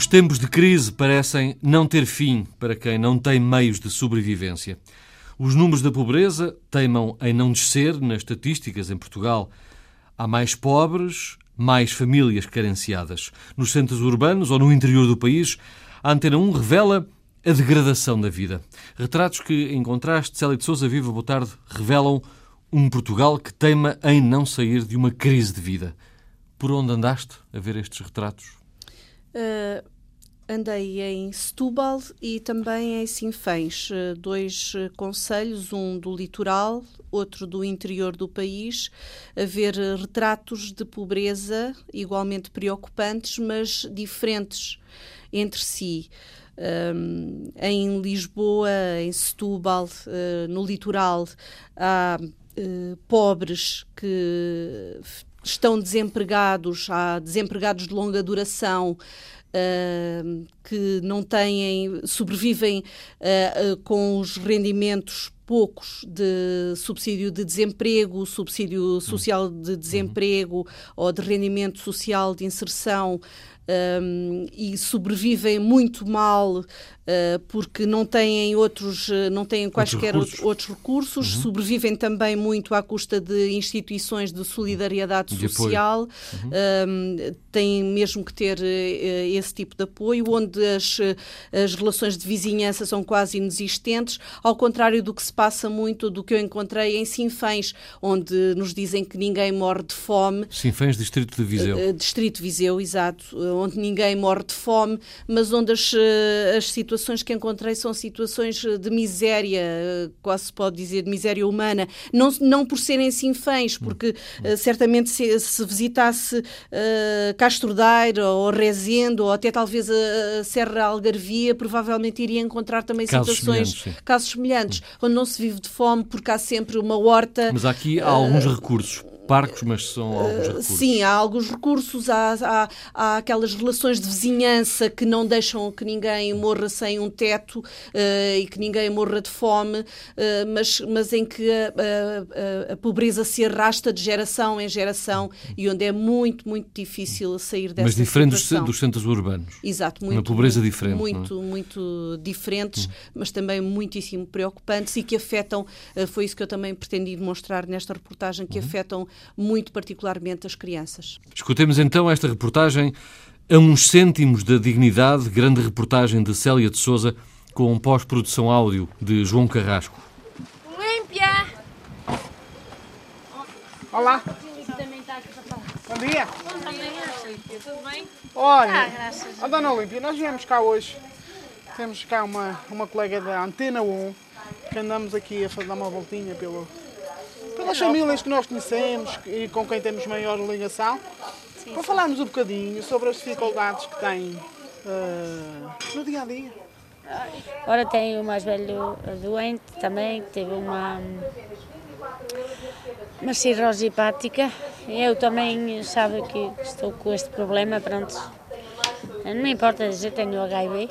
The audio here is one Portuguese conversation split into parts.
Os tempos de crise parecem não ter fim para quem não tem meios de sobrevivência. Os números da pobreza teimam em não descer nas estatísticas em Portugal. Há mais pobres, mais famílias carenciadas. Nos centros urbanos ou no interior do país, a Antena 1 revela a degradação da vida. Retratos que, em contraste, Célia de Souza Viva, boa tarde, revelam um Portugal que teima em não sair de uma crise de vida. Por onde andaste a ver estes retratos? Uh, andei em Setúbal e também em Sinfãs, uh, dois uh, conselhos, um do litoral, outro do interior do país, a ver retratos de pobreza igualmente preocupantes, mas diferentes entre si. Um, em Lisboa, em Setúbal, no litoral, há pobres que estão desempregados, há desempregados de longa duração. Uh, que não têm, sobrevivem uh, uh, com os rendimentos poucos de subsídio de desemprego, subsídio social de desemprego uhum. ou de rendimento social de inserção um, e sobrevivem muito mal uh, porque não têm outros, não têm quaisquer outros recursos, outros recursos uhum. sobrevivem também muito à custa de instituições de solidariedade de social, uhum. um, têm mesmo que ter uh, esse tipo de apoio, onde as, as relações de vizinhança são quase inexistentes, ao contrário do que se passa muito, do que eu encontrei em Sinfãs, onde nos dizem que ninguém morre de fome. Sinfãs, Distrito de Viseu. Distrito de Viseu, exato, onde ninguém morre de fome, mas onde as, eh, as situações que encontrei são situações de miséria, eh, quase se pode dizer de miséria humana, não, não por serem sinfãs, porque uh, certamente se, se visitasse uh, Castro Daire ou Rezende ou até talvez a, Serra Algarvia, provavelmente iria encontrar também casos situações, semelhantes, casos semelhantes, onde não se vive de fome porque há sempre uma horta. Mas aqui há alguns recursos parcos, mas são alguns recursos. Sim, há alguns recursos, há, há, há, aquelas relações de vizinhança que não deixam que ninguém morra sem um teto uh, e que ninguém morra de fome, uh, mas, mas em que a, a, a, pobreza se arrasta de geração em geração e onde é muito, muito difícil sair dessa Mas diferente situação. dos centros urbanos. Exato, muito. Uma pobreza diferente. Muito, é? muito diferentes, hum. mas também muitíssimo preocupantes e que afetam, foi isso que eu também pretendi demonstrar nesta reportagem, que uhum. afetam muito particularmente as crianças. Escutemos então esta reportagem a uns cêntimos da dignidade, grande reportagem de Célia de Souza, com pós-produção áudio de João Carrasco. Olímpia! Olá! Bom dia! Bom dia, tudo bem? Olha, ah, a Dona Olímpia, nós viemos cá hoje. Temos cá uma, uma colega da Antena 1 que andamos aqui a fazer uma voltinha pelo, pelas famílias que nós conhecemos e com quem temos maior ligação, sim, para sim. falarmos um bocadinho sobre as dificuldades que têm uh, no dia a dia. Agora tenho o mais velho doente também, que teve uma, uma cirrose hepática. Eu também sabe que estou com este problema, pronto. Não me importa dizer, tenho HIV.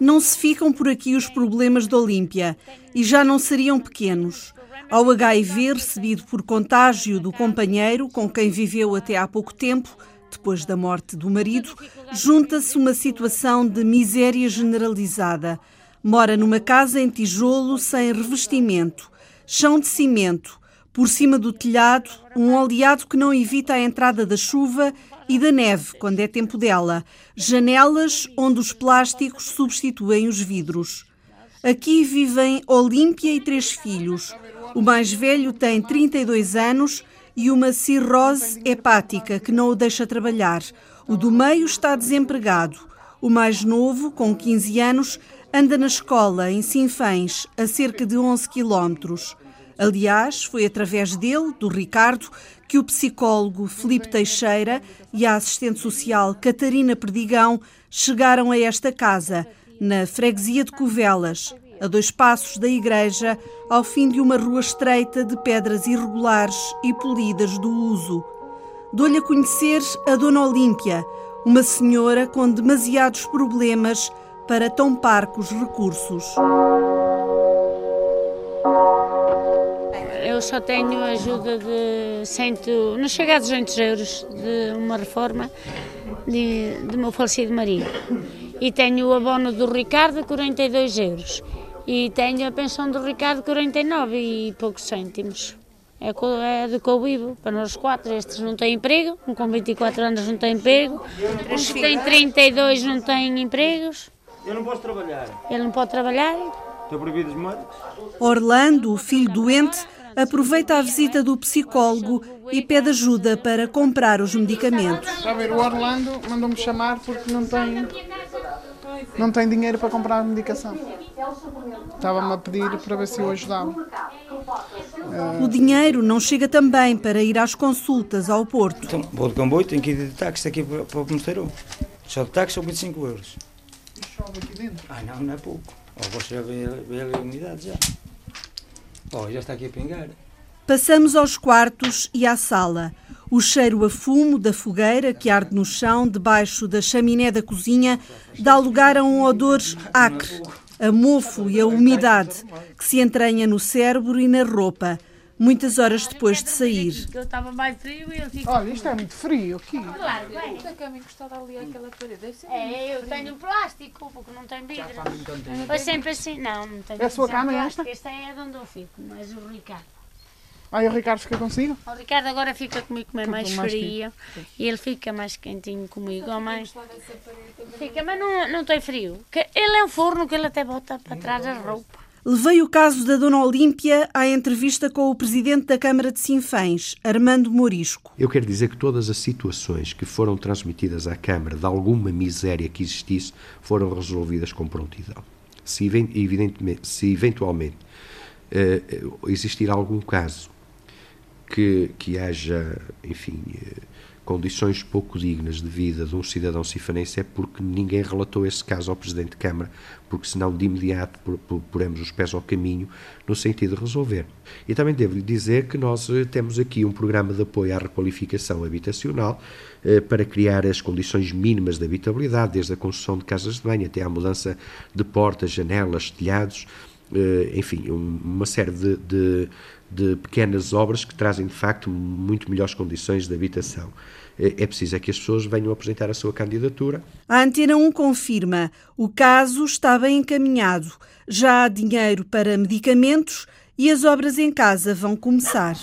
Não se ficam por aqui os problemas da Olímpia e já não seriam pequenos. Ao HIV recebido por contágio do companheiro com quem viveu até há pouco tempo, depois da morte do marido, junta-se uma situação de miséria generalizada. Mora numa casa em tijolo sem revestimento, chão de cimento, por cima do telhado, um oleado que não evita a entrada da chuva e da neve quando é tempo dela, janelas onde os plásticos substituem os vidros. Aqui vivem Olímpia e três filhos. O mais velho tem 32 anos e uma cirrose hepática que não o deixa trabalhar. O do meio está desempregado. O mais novo, com 15 anos, anda na escola em Sinfãs, a cerca de 11 quilómetros. Aliás, foi através dele, do Ricardo, que o psicólogo Felipe Teixeira e a assistente social Catarina Perdigão chegaram a esta casa, na freguesia de Covelas, a dois passos da igreja, ao fim de uma rua estreita de pedras irregulares e polidas do uso. Dou-lhe a conhecer a Dona Olímpia, uma senhora com demasiados problemas para tão parcos recursos. Eu só tenho ajuda de cento, não chega a 200 euros de uma reforma de, de meu falecido marido. E tenho o abono do Ricardo, 42 euros. E tenho a pensão do Ricardo, 49 e poucos cêntimos. É, é de que eu vivo, para nós quatro. Estes não têm emprego, um com 24 anos não tem emprego, os que têm 32 não têm empregos. Eu não posso trabalhar. Ele não pode trabalhar. Estou proibido os médicos. Orlando, o filho doente, aproveita a visita do psicólogo e pede ajuda para comprar os medicamentos. Está a ver, o Orlando mandou-me chamar porque não tem, não tem dinheiro para comprar a medicação. Estava-me a pedir para ver se eu ajudava. O dinheiro não chega também para ir às consultas ao Porto. Então, vou de comboio, tenho que ir de táxi aqui para, para o Mosteiro. Só de táxi são 25 euros. Chove aqui dentro. Ah, não, não é pouco. Oh, você já vê, vê a umidade já. Oh, já está aqui a pingar. Passamos aos quartos e à sala. O cheiro a fumo da fogueira que arde no chão, debaixo da chaminé da cozinha, dá lugar a um odor acre, a mofo e a umidade que se entranha no cérebro e na roupa, muitas horas depois de sair. Eu estava mais frio e ele fica. Olha, isto é muito frio aqui. Claro, é. Cama encostada ali àquela parede. É, eu tenho plástico, porque não tem vidro. Foi sempre assim. Não, não tem É a sua cama, esta? Esta é de onde eu fico, mas o Ricardo. Aí o Ricardo fica consigo? O Ricardo agora fica comigo como é mais mais frio e ele fica mais quentinho comigo. ou mais... Fica, mas não, não tem frio. Ele é um forno que ele até bota para trás a roupa. Levei o caso da Dona Olímpia à entrevista com o presidente da Câmara de Sinfãs, Armando Morisco. Eu quero dizer que todas as situações que foram transmitidas à Câmara de alguma miséria que existisse foram resolvidas com prontidão. Se, evidentemente, se eventualmente eh, existir algum caso que, que haja, enfim, eh, condições pouco dignas de vida de um cidadão cifanense é porque ninguém relatou esse caso ao Presidente de Câmara, porque senão de imediato por- por- poremos os pés ao caminho no sentido de resolver. E também devo-lhe dizer que nós eh, temos aqui um programa de apoio à requalificação habitacional eh, para criar as condições mínimas de habitabilidade, desde a construção de casas de banho até à mudança de portas, janelas, telhados, enfim, um- uma série de, de, de pequenas obras que trazem de facto muito melhores condições de habitação. Eh, É preciso é que as pessoas venham apresentar a sua candidatura. A Antena 1 confirma: o caso está bem encaminhado. Já há dinheiro para medicamentos e as obras em casa vão começar.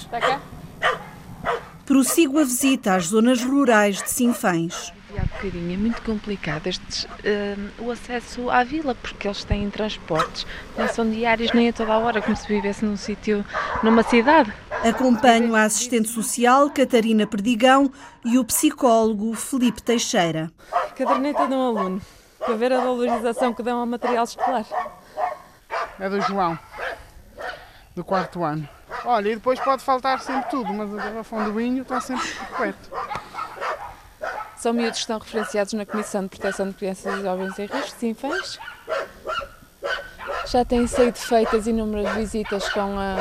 Prossigo a visita às zonas rurais de Sinfãs. Há bocadinho é muito complicado estes, hum, o acesso à vila, porque eles têm transportes, não são diários nem a toda a hora, como se vivesse num sítio, numa cidade. Acompanho a assistente social Catarina Perdigão e o psicólogo Felipe Teixeira. Caderneta de um aluno, para ver a valorização que dão ao material escolar. É do João, do quarto ano. Olha, e depois pode faltar sempre tudo, mas o garrafão do vinho está sempre por perto. São miúdos que estão referenciados na Comissão de Proteção de Crianças e Jovens em Risco, Sinfãs. Já têm sido feitas inúmeras visitas com a,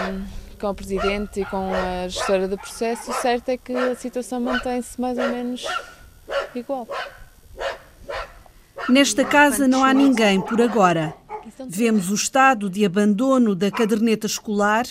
com o Presidente e com a gestora do processo. O certo é que a situação mantém-se mais ou menos igual. Nesta casa não há ninguém por agora. Vemos o estado de abandono da caderneta escolar,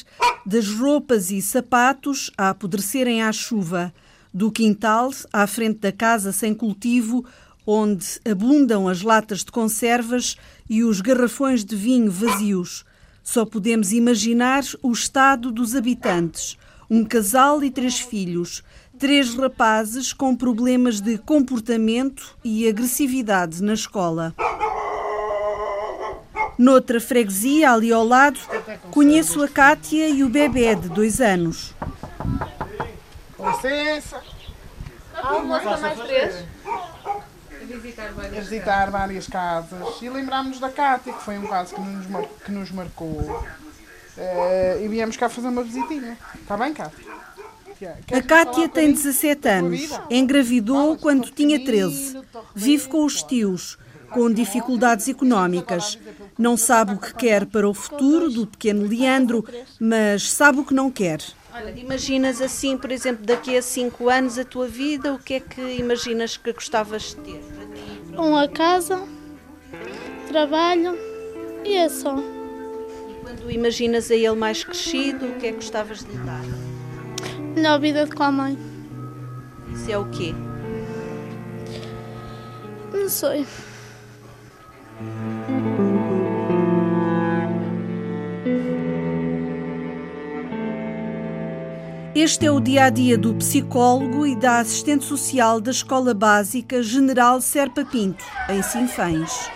das roupas e sapatos a apodrecerem à chuva, do quintal à frente da casa sem cultivo, onde abundam as latas de conservas e os garrafões de vinho vazios. Só podemos imaginar o estado dos habitantes. Um casal e três filhos, três rapazes com problemas de comportamento e agressividade na escola. Noutra freguesia, ali ao lado, conheço a Cátia e o bebê de dois anos. Com licença. Almoço para mais três? a visitar várias casas e lembrámos da Cátia, que foi um caso que nos, mar- que nos marcou. Eh, e viemos cá fazer uma visitinha. Está bem, Cátia? A Cátia tem 17 anos. Engravidou quando tinha 13. Vive com os tios, com dificuldades económicas. Não sabe o que quer para o futuro do pequeno Leandro, mas sabe o que não quer. Olha, imaginas assim, por exemplo, daqui a cinco anos a tua vida, o que é que imaginas que gostavas de ter? uma casa, trabalho e é só. E quando imaginas a ele mais crescido? O que é que gostavas de lhe dar? Melhor vida do que a mãe. Isso é o quê? Não sei. Este é o dia a dia do psicólogo e da assistente social da Escola Básica General Serpa Pinto, em Sinfães.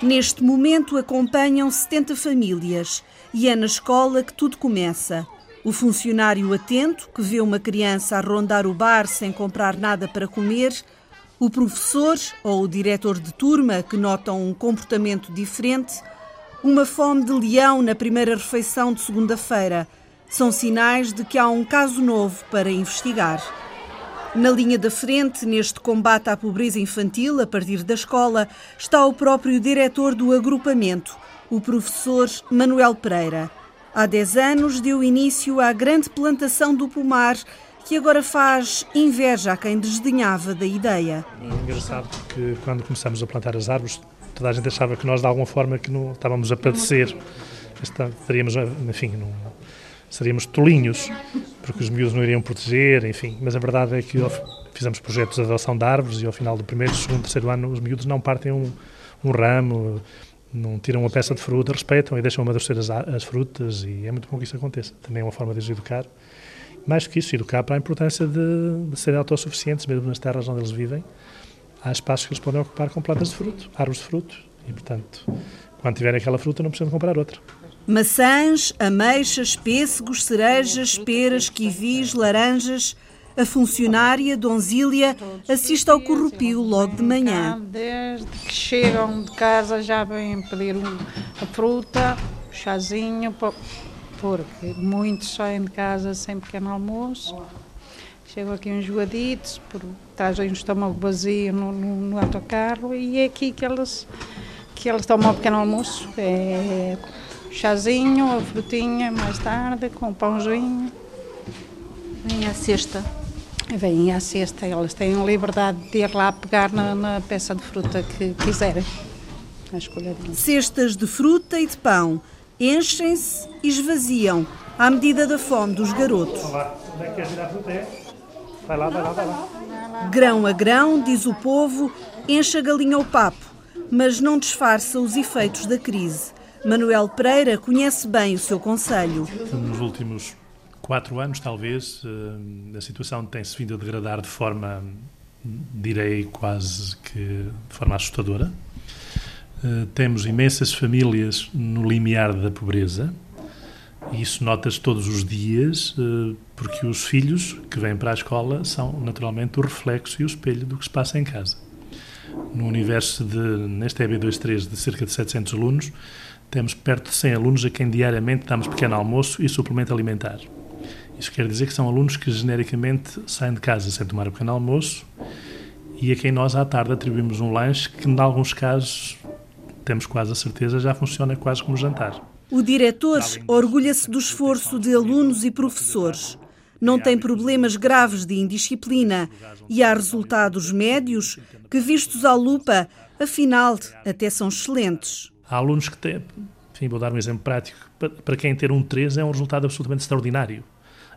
Neste momento acompanham 70 famílias e é na escola que tudo começa. O funcionário atento, que vê uma criança a rondar o bar sem comprar nada para comer, o professor ou o diretor de turma que notam um comportamento diferente uma fome de leão na primeira refeição de segunda-feira são sinais de que há um caso novo para investigar. Na linha da frente, neste combate à pobreza infantil a partir da escola, está o próprio diretor do agrupamento, o professor Manuel Pereira. Há 10 anos deu início à grande plantação do pomar, que agora faz inveja a quem desdenhava da ideia. É engraçado que quando começamos a plantar as árvores, toda a gente achava que nós, de alguma forma, que não estávamos a padecer. Estaríamos, enfim, não, seríamos tolinhos, porque os miúdos não iriam proteger, enfim. Mas a verdade é que fizemos projetos de adoção de árvores e ao final do primeiro, segundo, terceiro ano, os miúdos não partem um, um ramo, não tiram uma peça de fruta, respeitam e deixam amadurecer as, as frutas e é muito bom que isso aconteça. Também é uma forma de os educar. Mais que isso, educar para a importância de, de serem autossuficientes, mesmo nas terras onde eles vivem, há espaços que eles podem ocupar com plantas de fruto, árvores de fruto, e portanto, quando tiverem aquela fruta não precisam comprar outra. Maçãs, ameixas, pêssegos, cerejas, peras, kiwis, laranjas. A funcionária, Donzília, assiste ao corrupio logo de manhã. Desde que chegam de casa já vêm pedir a fruta, o chazinho, porque muitos saem de casa sem pequeno almoço. Chegam aqui uns joaditos, trazem um estômago vazio no, no, no autocarro e é aqui que eles, que eles tomam um pequeno almoço. É chazinho, a frutinha mais tarde, com pãozinho. Vem à sexta. Vêm à sexta, elas têm a liberdade de ir lá pegar na, na peça de fruta que quiserem. A escolha deles. Cestas de fruta e de pão enchem-se e esvaziam à medida da fome dos garotos. Olá, onde é que queres ir à fruta? Vai lá, vai lá, vai lá. Grão a grão, diz o povo, enche a galinha ao papo, mas não disfarça os efeitos da crise. Manuel Pereira conhece bem o seu conselho. Nos últimos quatro anos, talvez, eh, a situação tem-se vindo a degradar de forma, direi, quase que de forma assustadora. Eh, temos imensas famílias no limiar da pobreza, isso nota-se todos os dias, eh, porque os filhos que vêm para a escola são naturalmente o reflexo e o espelho do que se passa em casa. No universo de, neste EB23, de cerca de 700 alunos, temos perto de 100 alunos a quem diariamente damos pequeno almoço e suplemento alimentar. Isso quer dizer que são alunos que genericamente saem de casa sem tomar o pequeno almoço e a quem nós à tarde atribuímos um lanche que, em alguns casos, temos quase a certeza, já funciona quase como jantar. O diretor orgulha-se do esforço de alunos e professores. Não tem problemas graves de indisciplina. E há resultados médios que, vistos à lupa, afinal, até são excelentes. Há alunos que têm, enfim, vou dar um exemplo prático, para quem ter um 3 é um resultado absolutamente extraordinário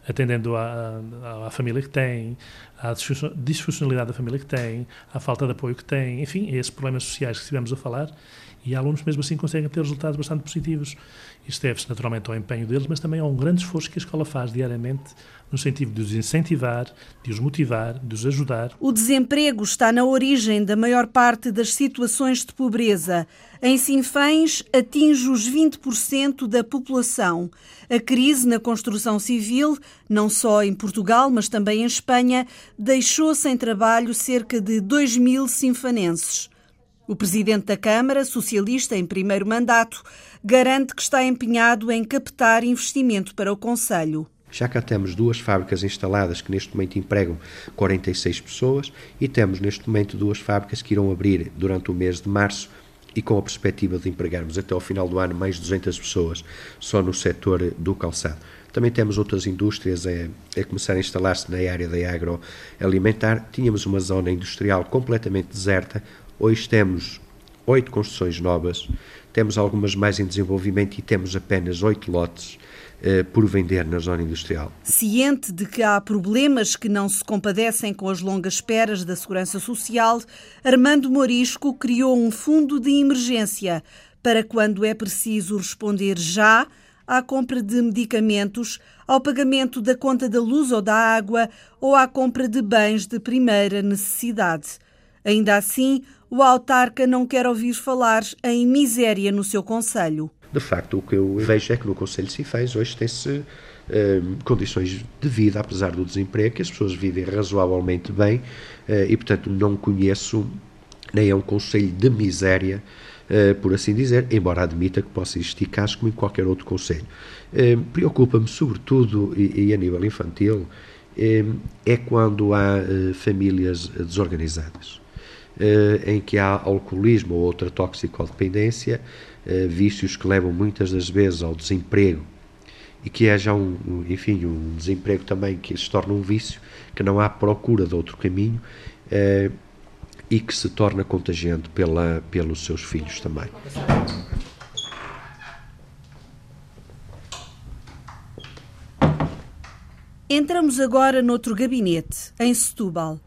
atendendo à, à, família que tem, à disfuncionalidade da família que tem, à falta de apoio que tem, enfim, a esses problemas sociais que estivemos a falar, e alunos mesmo assim conseguem ter resultados bastante positivos. Isto deve-se naturalmente ao empenho deles, mas também a um grande esforço que a escola faz diariamente no sentido de os incentivar, de os motivar, de os ajudar. O desemprego está na origem da maior parte das situações de pobreza. Em Sinfãs, atinge os 20% da população. A crise na construção civil, não só em Portugal, mas também em Espanha, deixou sem trabalho cerca de 2 mil sinfanenses. O presidente da Câmara, socialista em primeiro mandato, garante que está empenhado em captar investimento para o Conselho. Já cá temos duas fábricas instaladas que neste momento empregam 46 pessoas e temos neste momento duas fábricas que irão abrir durante o mês de março e com a perspectiva de empregarmos até ao final do ano mais 200 pessoas só no setor do calçado. Também temos outras indústrias a, a começar a instalar-se na área da agroalimentar. Tínhamos uma zona industrial completamente deserta, Hoje temos oito construções novas, temos algumas mais em desenvolvimento e temos apenas oito lotes eh, por vender na zona industrial. Ciente de que há problemas que não se compadecem com as longas esperas da Segurança Social, Armando Morisco criou um fundo de emergência para quando é preciso responder já à compra de medicamentos, ao pagamento da conta da luz ou da água ou à compra de bens de primeira necessidade. Ainda assim, o autarca não quer ouvir falar em miséria no seu conselho. De facto, o que eu vejo é que no Conselho de Sinfãs hoje tem-se eh, condições de vida, apesar do desemprego, que as pessoas vivem razoavelmente bem eh, e, portanto, não conheço nem é um conselho de miséria, eh, por assim dizer, embora admita que possa existir casos como em qualquer outro conselho. Eh, Preocupa-me, sobretudo, e, e, a nível infantil, eh, é quando há famílias desorganizadas. Eh, em que há alcoolismo ou outra toxicodependência, eh, vícios que levam muitas das vezes ao desemprego e que haja um, enfim, um desemprego também que se torna um vício, que não há procura de outro caminho eh, e que se torna contagiante pela, pelos seus filhos também. Entramos agora noutro gabinete, em Setúbal.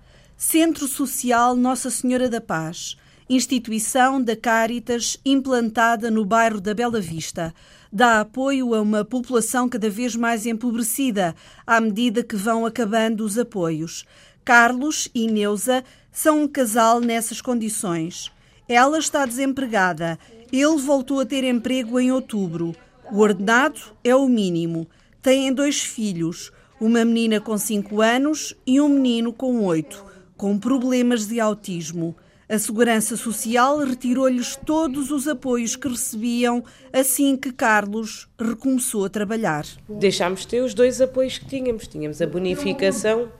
Centro Social Nossa Senhora da Paz, instituição da Caritas implantada no bairro da Bela Vista. Dá apoio a uma população cada vez mais empobrecida à medida que vão acabando os apoios. Carlos e Neuza são um casal nessas condições. Ela está desempregada. Ele voltou a ter emprego em outubro. O ordenado é o mínimo. Têm dois filhos, uma menina com 5 anos e um menino com 8 com problemas de autismo. A Segurança Social retirou-lhes todos os apoios que recebiam assim que Carlos recomeçou a trabalhar. Deixámos de ter os dois apoios que tínhamos. Tínhamos a bonificação,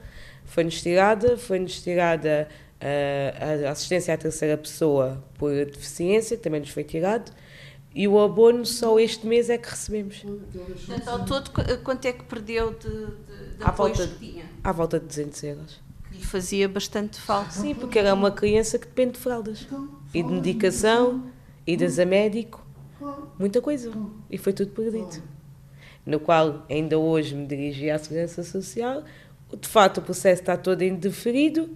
foi-nos tirada, foi-nos tirada a, a assistência à terceira pessoa por deficiência, que também nos foi tirado, e o abono só este mês é que recebemos. Portanto, ao todo, quanto é que perdeu de, de, de à volta, que tinha? À volta de 200 euros lhe fazia bastante falta. Sim, porque era uma criança que depende de fraldas e de medicação, idas a médico, muita coisa. E foi tudo perdido. No qual ainda hoje me dirigi à Segurança Social. De facto, o processo está todo indeferido,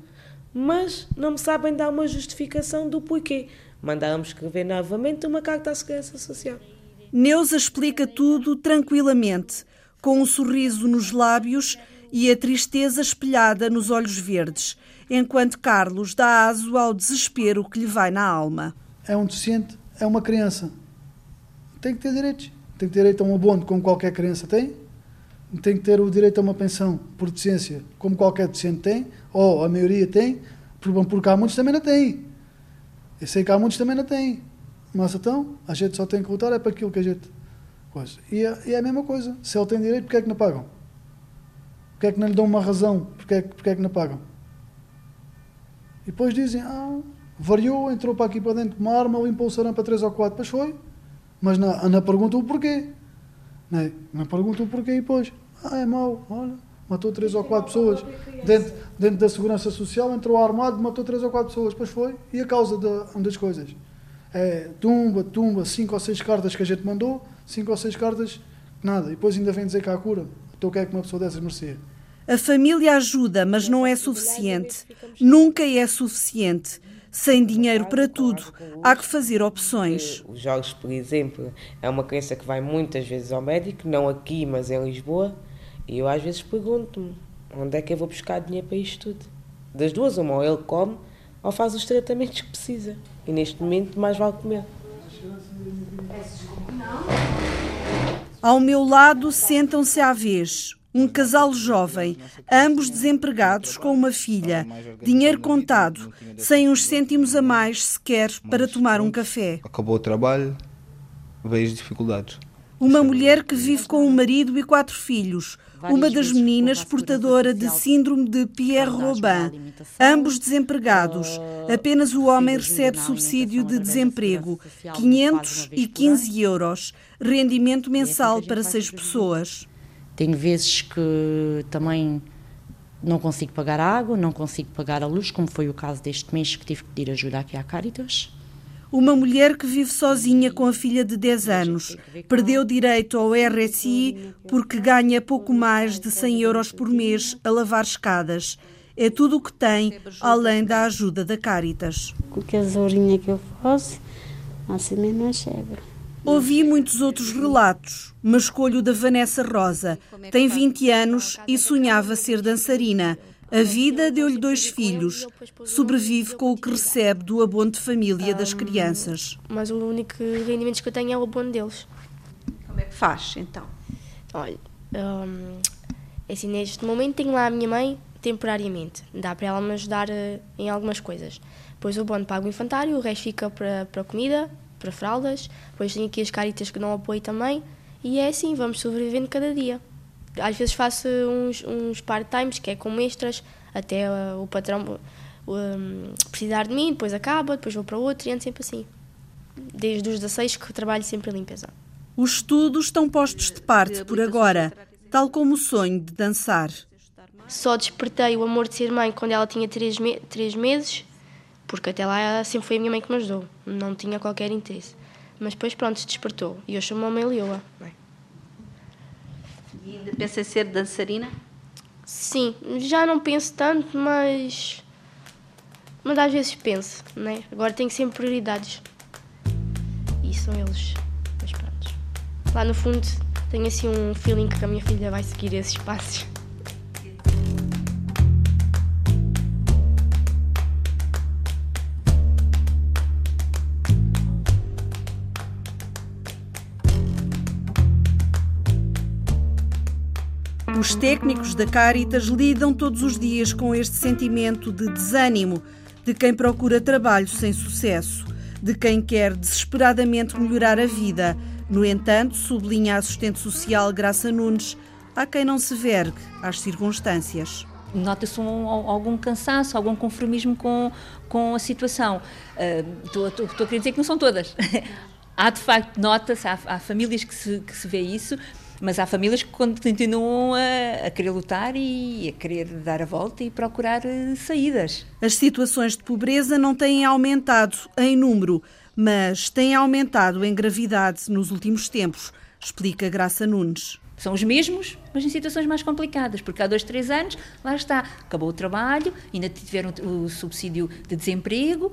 mas não me sabem dar uma justificação do porquê. Mandaram-me escrever novamente uma carta à Segurança Social. Neuza explica tudo tranquilamente, com um sorriso nos lábios e a tristeza espelhada nos olhos verdes, enquanto Carlos dá aso ao desespero que lhe vai na alma. É um deficiente, é uma criança. Tem que ter direitos. Tem que ter direito a um abono, como qualquer criança tem. Tem que ter o direito a uma pensão por deficiência, como qualquer deficiente tem, ou a maioria tem, porque há muitos também não têm. Eu sei que há muitos também não têm. Mas então, a gente só tem que lutar é para aquilo que a gente. E é, e é a mesma coisa. Se ele tem direito, porque é que não pagam? Porque é que não lhe dão uma razão? Porque é, porque é que não pagam? E depois dizem, ah, variou, entrou para aqui para dentro com uma arma, limpou o sarão para 3 ou 4, depois foi. Mas não, não perguntam o porquê. Não, é? não perguntam o porquê e depois, ah, é mau, olha, matou 3 ou 4 pessoas. Dentro, dentro da Segurança Social entrou armado, matou 3 ou 4 pessoas, depois foi. E a causa de, das coisas? É tumba, tumba, 5 ou 6 cartas que a gente mandou, 5 ou 6 cartas, nada. E depois ainda vem dizer que há cura. Então o que é que uma pessoa dessas merecia? A família ajuda, mas não é suficiente. Nunca é suficiente. Sem dinheiro para tudo, há que fazer opções. O Jorge, por exemplo, é uma criança que vai muitas vezes ao médico, não aqui, mas em Lisboa, e eu às vezes pergunto-me onde é que eu vou buscar dinheiro para isto tudo. Das duas, uma, ou ele come ou faz os tratamentos que precisa. E neste momento, mais vale comer. Ao meu lado sentam-se à vez um casal jovem, ambos desempregados com uma filha, dinheiro contado, sem uns cêntimos a mais sequer para tomar um café. Acabou o trabalho, veio as dificuldades. Uma mulher que vive com um marido e quatro filhos, uma das meninas portadora de síndrome de Pierre-Robin, ambos desempregados. Apenas o homem recebe subsídio de desemprego, 515 euros, rendimento mensal para seis pessoas. Tenho vezes que também não consigo pagar a água, não consigo pagar a luz, como foi o caso deste mês que tive que pedir ajuda aqui à Caritas. Uma mulher que vive sozinha com a filha de 10 anos. Perdeu direito ao RSI porque ganha pouco mais de 100 euros por mês a lavar escadas. É tudo o que tem, além da ajuda da Caritas. Qualquer horinha que eu fosse, assim mesmo não chega. Ouvi muitos outros relatos, mas escolho da Vanessa Rosa. Tem 20 anos e sonhava ser dançarina. A vida deu-lhe dois filhos. Sobrevive com o que recebe do abono de família das crianças. Mas o único rendimento que eu tenho é o abono deles. Como é que faz, então? Olha, hum, assim, neste momento tenho lá a minha mãe temporariamente. Dá para ela me ajudar uh, em algumas coisas. Depois o abono paga o infantário, o resto fica para, para comida, para fraldas. Depois tenho aqui as caritas que dão apoio também. E é assim, vamos sobrevivendo cada dia. Às vezes faço uns, uns part-times, que é com extras, até uh, o patrão um, precisar de mim, depois acaba, depois vou para outro e ando sempre assim. Desde os 16 que trabalho sempre em limpeza. Os estudos estão postos de parte por agora, tal como o sonho de dançar. Só despertei o amor de ser mãe quando ela tinha 3 me três meses, porque até lá sempre foi a minha mãe que me ajudou, não tinha qualquer interesse. Mas depois, pronto, se despertou e eu chamo a mãe Leoa. E ainda pensa em ser dançarina? Sim, já não penso tanto, mas. Mas às vezes penso, né? Agora tenho sempre prioridades. E são eles. Mas pronto. Lá no fundo, tenho assim um feeling que a minha filha vai seguir esses passos. Os técnicos da Caritas lidam todos os dias com este sentimento de desânimo de quem procura trabalho sem sucesso, de quem quer desesperadamente melhorar a vida. No entanto, sublinha a assistente social Graça Nunes, há quem não se vergue às circunstâncias. Nota-se um, algum cansaço, algum conformismo com, com a situação. Estou uh, a querer dizer que não são todas. há de facto, nota-se, há, há, famílias que se, que se vê isso, mas há famílias que continuam a, a, querer lutar e a querer dar a volta e procurar eh, saídas. As situações de pobreza não têm aumentado em número, mas têm aumentado em gravidade nos últimos tempos, explica Graça Nunes. São os mesmos, mas em situações mais complicadas, porque há dois, três anos, lá está, acabou o trabalho, ainda tiveram o subsídio de desemprego,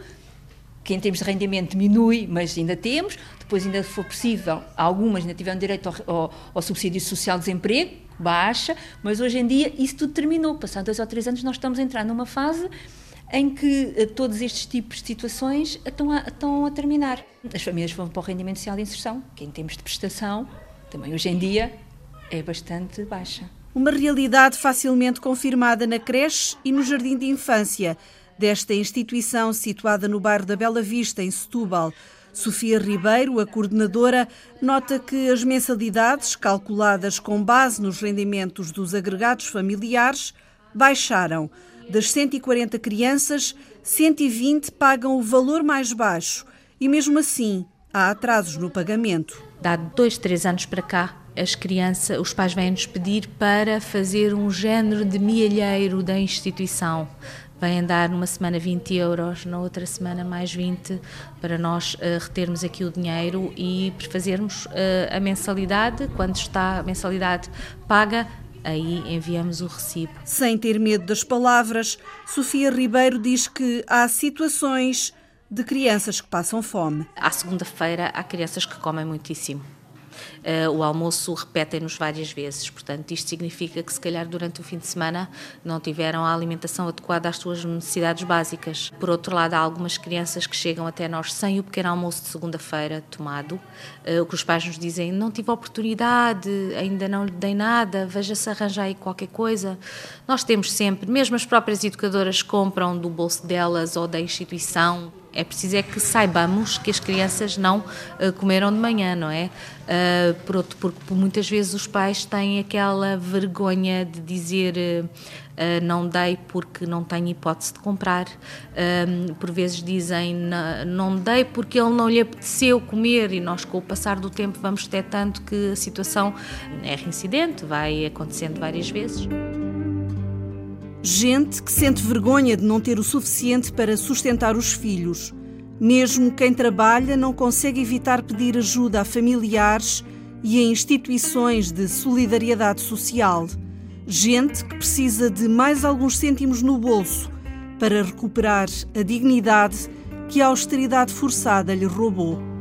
que em termos de rendimento diminui, mas ainda temos. Depois, ainda for possível, algumas ainda tiveram direito ao, ao, ao subsídio social de desemprego, baixa, mas hoje em dia isso tudo terminou. Passados dois ou três anos, nós estamos a entrar numa fase em que uh, todos estes tipos de situações estão a, estão a terminar. As famílias vão para o rendimento social de inserção, que em termos de prestação, também hoje em dia, é bastante baixa. Uma realidade facilmente confirmada na creche e no jardim de infância desta instituição situada no bairro da Bela Vista, em Setúbal. Sofia Ribeiro, a coordenadora, nota que as mensalidades, calculadas com base nos rendimentos dos agregados familiares, baixaram. Das 140 crianças, 120 pagam o valor mais baixo e, mesmo assim, há atrasos no pagamento. Dá dois, três anos para cá, as crianças, os pais vêm-nos pedir para fazer um género de milheiro da instituição vêm dar numa semana 20 euros, na outra semana mais 20, para nós uh, retermos aqui o dinheiro e fazermos uh, a mensalidade. Quando está a mensalidade paga, aí enviamos o recibo. Sem ter medo das palavras, Sofia Ribeiro diz que há situações de crianças que passam fome. À segunda-feira há crianças que comem muitíssimo Uh, o almoço repetem-nos várias vezes, portanto, isto significa que, se calhar, durante o fim de semana não tiveram a alimentação adequada às suas necessidades básicas. Por outro lado, há algumas crianças que chegam até nós sem o pequeno almoço de segunda-feira tomado, uh, o que os pais nos dizem: não tive oportunidade, ainda não lhe dei nada, veja se arranja aí qualquer coisa. Nós temos sempre, mesmo as próprias educadoras compram do bolso delas ou da instituição é preciso é que saibamos que as crianças não uh, comeram de manhã, não é? Uh, por outro, porque muitas vezes os pais têm aquela vergonha de dizer uh, não dei porque não tenho hipótese de comprar. por vezes dizem não dei porque ele não lhe apeteceu comer e nós com o passar do tempo vamos detectando que a situação é reincidente, vai acontecendo várias vezes. Gente que sente vergonha de não ter o suficiente para sustentar os filhos. Mesmo quem trabalha não consegue evitar pedir ajuda a familiares e a instituições de solidariedade social. Gente que precisa de mais alguns cêntimos no bolso para recuperar a dignidade que a austeridade forçada lhe roubou.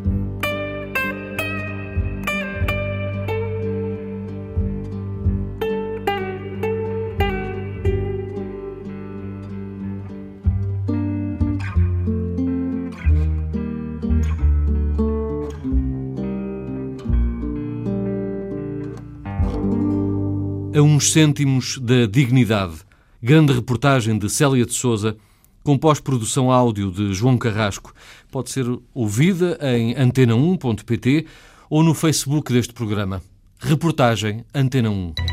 Uns cêntimos da dignidade. Grande reportagem de Célia de Souza, com pós-produção áudio de João Carrasco. Pode ser ouvida em antena1.pt ou no Facebook deste programa. Reportagem Antena 1.